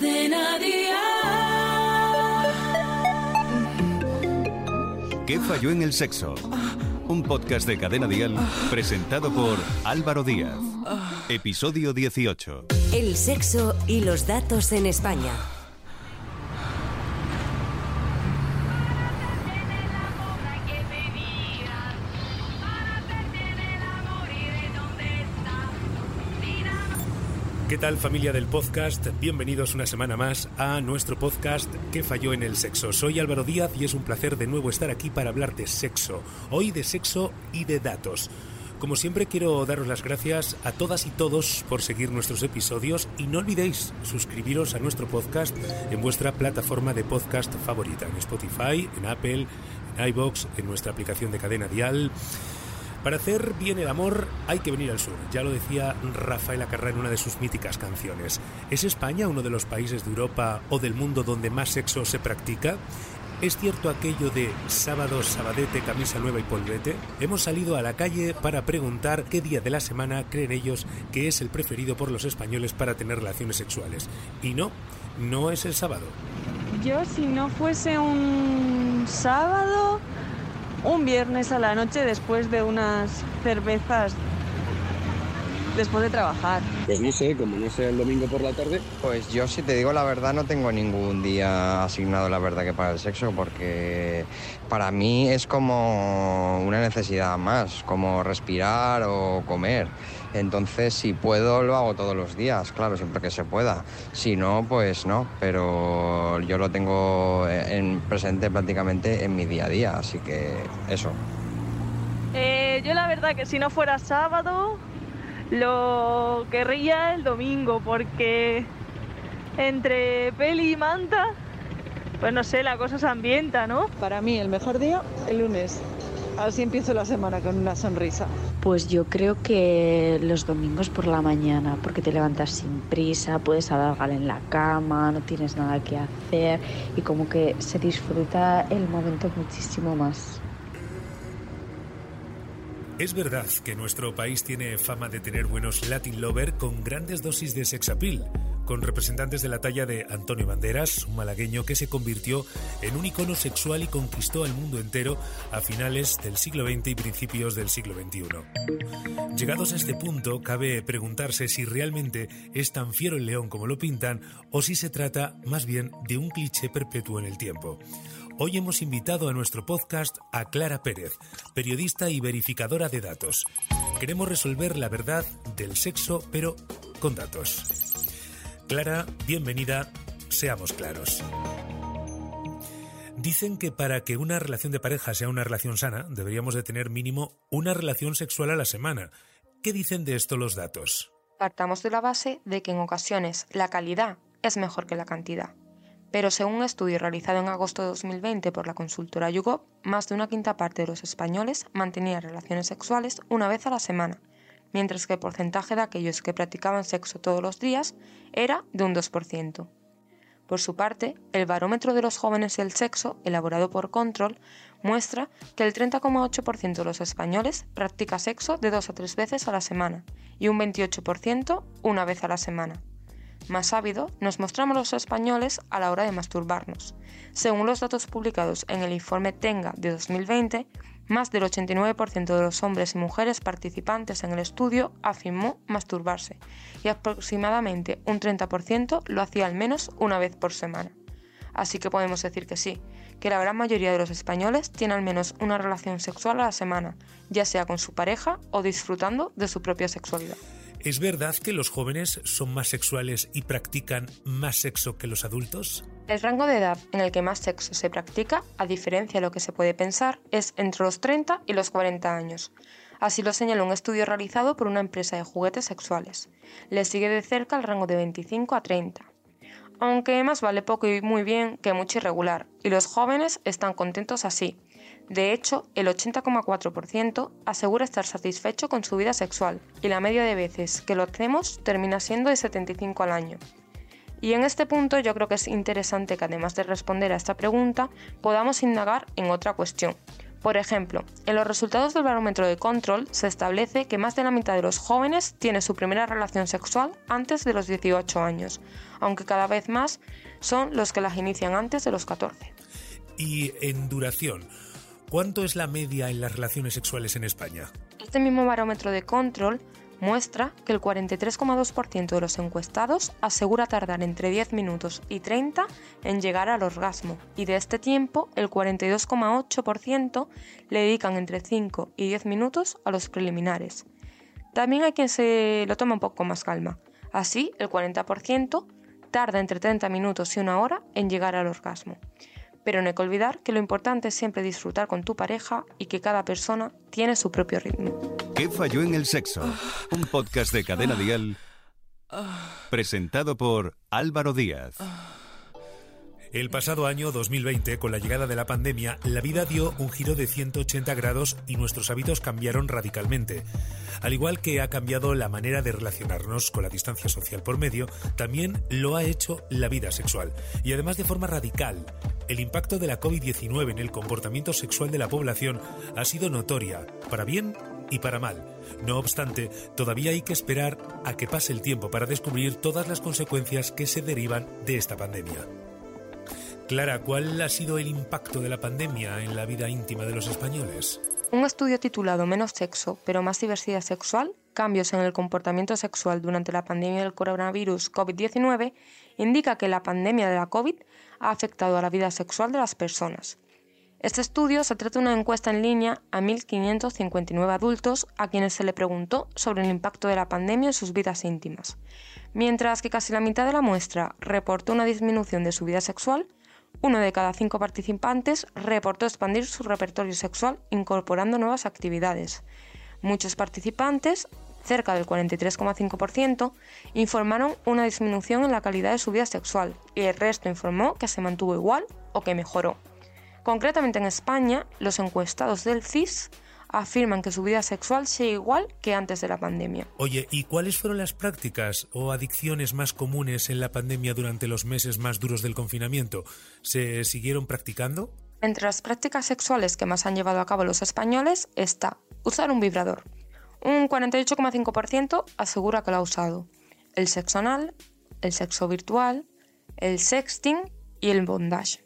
Cadena ¿Qué falló en el sexo? Un podcast de Cadena Dial presentado por Álvaro Díaz. Episodio 18. El sexo y los datos en España. ¿Qué tal familia del podcast? Bienvenidos una semana más a nuestro podcast ¿Qué falló en el sexo? Soy Álvaro Díaz y es un placer de nuevo estar aquí para hablar de sexo, hoy de sexo y de datos. Como siempre quiero daros las gracias a todas y todos por seguir nuestros episodios y no olvidéis suscribiros a nuestro podcast en vuestra plataforma de podcast favorita, en Spotify, en Apple, en iBox, en nuestra aplicación de cadena dial. Para hacer bien el amor hay que venir al sur, ya lo decía Rafael Acarrá en una de sus míticas canciones. ¿Es España uno de los países de Europa o del mundo donde más sexo se practica? ¿Es cierto aquello de sábado, sabadete, camisa nueva y polvete? Hemos salido a la calle para preguntar qué día de la semana creen ellos que es el preferido por los españoles para tener relaciones sexuales. Y no, no es el sábado. Yo si no fuese un sábado, un viernes a la noche después de unas cervezas después de trabajar. Pues no sé, como no sea el domingo por la tarde. Pues yo si te digo la verdad no tengo ningún día asignado la verdad que para el sexo porque para mí es como una necesidad más, como respirar o comer. Entonces si puedo lo hago todos los días, claro, siempre que se pueda. Si no, pues no, pero yo lo tengo en presente prácticamente en mi día a día, así que eso. Eh, yo la verdad que si no fuera sábado, lo querría el domingo porque entre peli y manta, pues no sé, la cosa se ambienta, ¿no? Para mí el mejor día, el lunes. Así empiezo la semana con una sonrisa. Pues yo creo que los domingos por la mañana, porque te levantas sin prisa, puedes alargar en la cama, no tienes nada que hacer y como que se disfruta el momento muchísimo más. Es verdad que nuestro país tiene fama de tener buenos Latin lover con grandes dosis de sex appeal, con representantes de la talla de Antonio Banderas, un malagueño que se convirtió en un icono sexual y conquistó al mundo entero a finales del siglo XX y principios del siglo XXI. Llegados a este punto, cabe preguntarse si realmente es tan fiero el león como lo pintan o si se trata más bien de un cliché perpetuo en el tiempo. Hoy hemos invitado a nuestro podcast a Clara Pérez, periodista y verificadora de datos. Queremos resolver la verdad del sexo, pero con datos. Clara, bienvenida, seamos claros. Dicen que para que una relación de pareja sea una relación sana, deberíamos de tener mínimo una relación sexual a la semana. ¿Qué dicen de esto los datos? Partamos de la base de que en ocasiones la calidad es mejor que la cantidad pero según un estudio realizado en agosto de 2020 por la consultora YouGov, más de una quinta parte de los españoles mantenía relaciones sexuales una vez a la semana, mientras que el porcentaje de aquellos que practicaban sexo todos los días era de un 2%. Por su parte, el barómetro de los jóvenes y el sexo, elaborado por Control, muestra que el 30,8% de los españoles practica sexo de dos a tres veces a la semana y un 28% una vez a la semana. Más ávido nos mostramos los españoles a la hora de masturbarnos. Según los datos publicados en el informe Tenga de 2020, más del 89% de los hombres y mujeres participantes en el estudio afirmó masturbarse y aproximadamente un 30% lo hacía al menos una vez por semana. Así que podemos decir que sí, que la gran mayoría de los españoles tiene al menos una relación sexual a la semana, ya sea con su pareja o disfrutando de su propia sexualidad. ¿Es verdad que los jóvenes son más sexuales y practican más sexo que los adultos? El rango de edad en el que más sexo se practica, a diferencia de lo que se puede pensar, es entre los 30 y los 40 años. Así lo señala un estudio realizado por una empresa de juguetes sexuales. Le sigue de cerca el rango de 25 a 30. Aunque más vale poco y muy bien que mucho irregular, y los jóvenes están contentos así, de hecho, el 80,4% asegura estar satisfecho con su vida sexual y la media de veces que lo hacemos termina siendo de 75 al año. Y en este punto yo creo que es interesante que además de responder a esta pregunta podamos indagar en otra cuestión. Por ejemplo, en los resultados del barómetro de control se establece que más de la mitad de los jóvenes tiene su primera relación sexual antes de los 18 años, aunque cada vez más son los que las inician antes de los 14. Y en duración, ¿cuánto es la media en las relaciones sexuales en España? Este mismo barómetro de control muestra que el 43,2% de los encuestados asegura tardar entre 10 minutos y 30 en llegar al orgasmo y de este tiempo el 42,8% le dedican entre 5 y 10 minutos a los preliminares. También hay quien se lo toma un poco más calma. Así, el 40% tarda entre 30 minutos y una hora en llegar al orgasmo. Pero no hay que olvidar que lo importante es siempre disfrutar con tu pareja y que cada persona tiene su propio ritmo. ¿Qué falló en el sexo? Un podcast de Cadena Dial presentado por Álvaro Díaz. El pasado año 2020, con la llegada de la pandemia, la vida dio un giro de 180 grados y nuestros hábitos cambiaron radicalmente. Al igual que ha cambiado la manera de relacionarnos con la distancia social por medio, también lo ha hecho la vida sexual. Y además de forma radical. El impacto de la COVID-19 en el comportamiento sexual de la población ha sido notoria, para bien y para mal. No obstante, todavía hay que esperar a que pase el tiempo para descubrir todas las consecuencias que se derivan de esta pandemia. Clara, ¿cuál ha sido el impacto de la pandemia en la vida íntima de los españoles? Un estudio titulado Menos sexo, pero más diversidad sexual, cambios en el comportamiento sexual durante la pandemia del coronavirus COVID-19, indica que la pandemia de la COVID ha afectado a la vida sexual de las personas. Este estudio se trata de una encuesta en línea a 1.559 adultos a quienes se le preguntó sobre el impacto de la pandemia en sus vidas íntimas. Mientras que casi la mitad de la muestra reportó una disminución de su vida sexual, uno de cada cinco participantes reportó expandir su repertorio sexual incorporando nuevas actividades. Muchos participantes, cerca del 43,5%, informaron una disminución en la calidad de su vida sexual y el resto informó que se mantuvo igual o que mejoró. Concretamente en España, los encuestados del CIS afirman que su vida sexual sigue igual que antes de la pandemia. Oye, ¿y cuáles fueron las prácticas o adicciones más comunes en la pandemia durante los meses más duros del confinamiento? ¿Se siguieron practicando? Entre las prácticas sexuales que más han llevado a cabo los españoles está usar un vibrador. Un 48,5% asegura que lo ha usado. El sexo anal, el sexo virtual, el sexting y el bondage.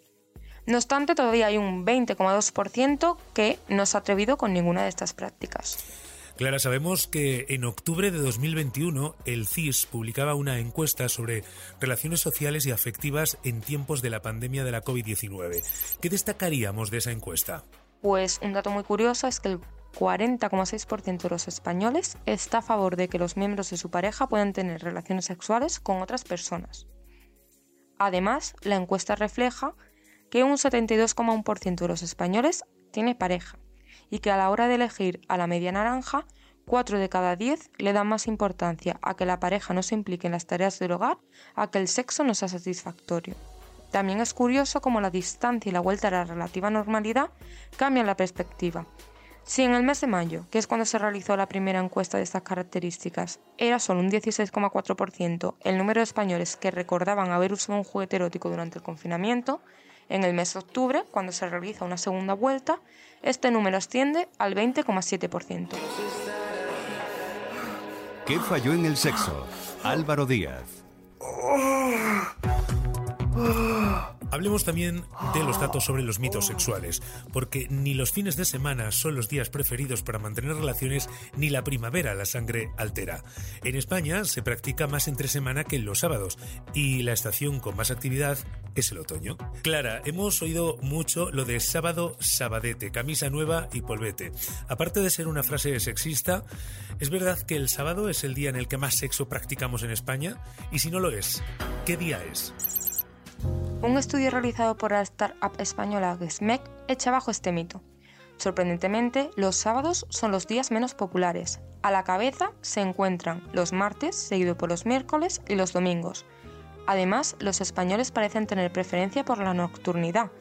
No obstante, todavía hay un 20,2% que no se ha atrevido con ninguna de estas prácticas. Clara, sabemos que en octubre de 2021 el CIS publicaba una encuesta sobre relaciones sociales y afectivas en tiempos de la pandemia de la COVID-19. ¿Qué destacaríamos de esa encuesta? Pues un dato muy curioso es que el 40,6% de los españoles está a favor de que los miembros de su pareja puedan tener relaciones sexuales con otras personas. Además, la encuesta refleja que un 72,1% de los españoles tiene pareja y que a la hora de elegir a la media naranja, 4 de cada 10 le dan más importancia a que la pareja no se implique en las tareas del hogar a que el sexo no sea satisfactorio. También es curioso cómo la distancia y la vuelta a la relativa normalidad cambian la perspectiva. Si en el mes de mayo, que es cuando se realizó la primera encuesta de estas características, era solo un 16,4% el número de españoles que recordaban haber usado un juguete erótico durante el confinamiento, en el mes de octubre, cuando se realiza una segunda vuelta, este número asciende al 20,7%. ¿Qué falló en el sexo? Álvaro Díaz. Hablemos también de los datos sobre los mitos sexuales, porque ni los fines de semana son los días preferidos para mantener relaciones, ni la primavera la sangre altera. En España se practica más entre semana que en los sábados, y la estación con más actividad es el otoño. Clara, hemos oído mucho lo de sábado, sabadete, camisa nueva y polvete. Aparte de ser una frase sexista, ¿es verdad que el sábado es el día en el que más sexo practicamos en España? Y si no lo es, ¿qué día es? Un estudio realizado por la startup española GESMEC echa abajo este mito. Sorprendentemente, los sábados son los días menos populares. A la cabeza se encuentran los martes, seguido por los miércoles y los domingos. Además, los españoles parecen tener preferencia por la nocturnidad,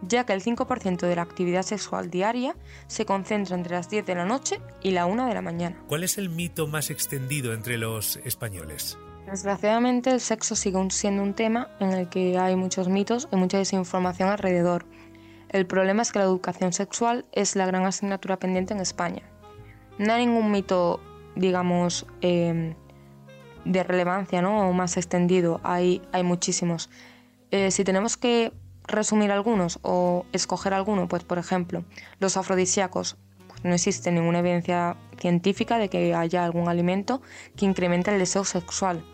ya que el 5% de la actividad sexual diaria se concentra entre las 10 de la noche y la 1 de la mañana. ¿Cuál es el mito más extendido entre los españoles? Desgraciadamente el sexo sigue siendo un tema en el que hay muchos mitos y mucha desinformación alrededor. El problema es que la educación sexual es la gran asignatura pendiente en España. No hay ningún mito, digamos, em, de relevancia ¿no? o más extendido, hay, hay muchísimos. Eh, si tenemos que resumir algunos o escoger alguno, pues por ejemplo, los afrodisíacos. Pues no existe ninguna evidencia científica de que haya algún alimento que incremente el deseo sexual.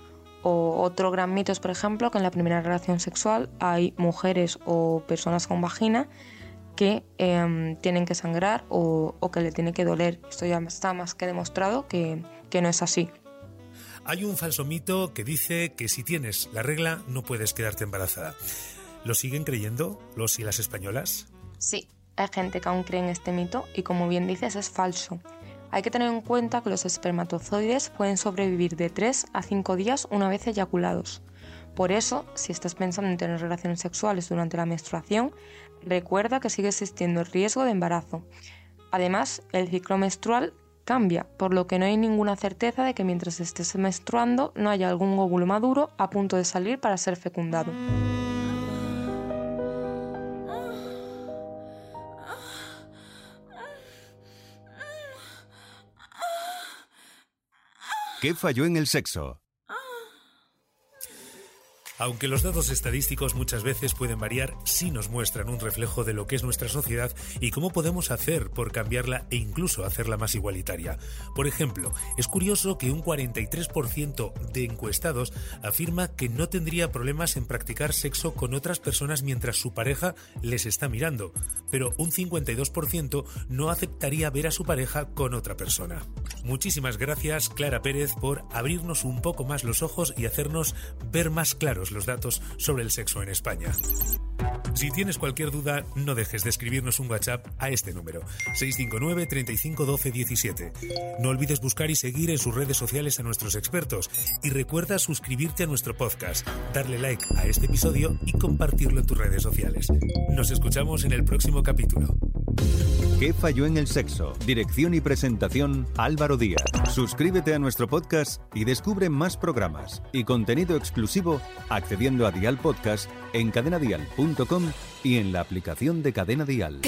O otro gran mito es, por ejemplo, que en la primera relación sexual hay mujeres o personas con vagina que em, tienen que sangrar o, que le tiene que doler. Esto ya está más que demostrado que, que no es así. Hay un falso mito que dice que si tienes la regla no puedes quedarte embarazada. ¿Lo siguen creyendo los y las españolas? Sí, hay gente que aún cree en este mito y como bien dices es falso. Hay que tener en cuenta que los espermatozoides pueden sobrevivir de 3 a 5 días una vez eyaculados. Por eso, si estás pensando en tener relaciones sexuales durante la menstruación, recuerda que sigue existiendo el riesgo de embarazo. Además, el ciclo menstrual cambia, por lo que no hay ninguna certeza de que mientras estés menstruando no haya algún óvulo maduro a punto de salir para ser fecundado. ¿Qué falló en el sexo? Aunque los datos estadísticos muchas veces pueden variar, sí nos muestran un reflejo de lo que es nuestra sociedad y cómo podemos hacer por cambiarla e incluso hacerla más igualitaria. Por ejemplo, es curioso que un 43% de encuestados afirma que no tendría problemas en practicar sexo con otras personas mientras su pareja les está mirando, pero un 52% no aceptaría ver a su pareja con otra persona. Muchísimas gracias, Clara Pérez, por abrirnos un poco más los ojos y hacernos ver más claros los datos sobre el sexo en España. Si tienes cualquier duda, no dejes de escribirnos un WhatsApp a este número, 659 35 12 17. No olvides buscar y seguir en sus redes sociales a nuestros expertos y recuerda suscribirte a nuestro podcast, darle like a este episodio y compartirlo en tus redes sociales. Nos escuchamos en el próximo capítulo. ¿Qué falló en el sexo? Dirección y presentación Álvaro Díaz. Suscríbete a nuestro podcast y descubre más programas y contenido exclusivo accediendo a Dial Podcast en cadenadial.com y en la aplicación de Cadena Dial.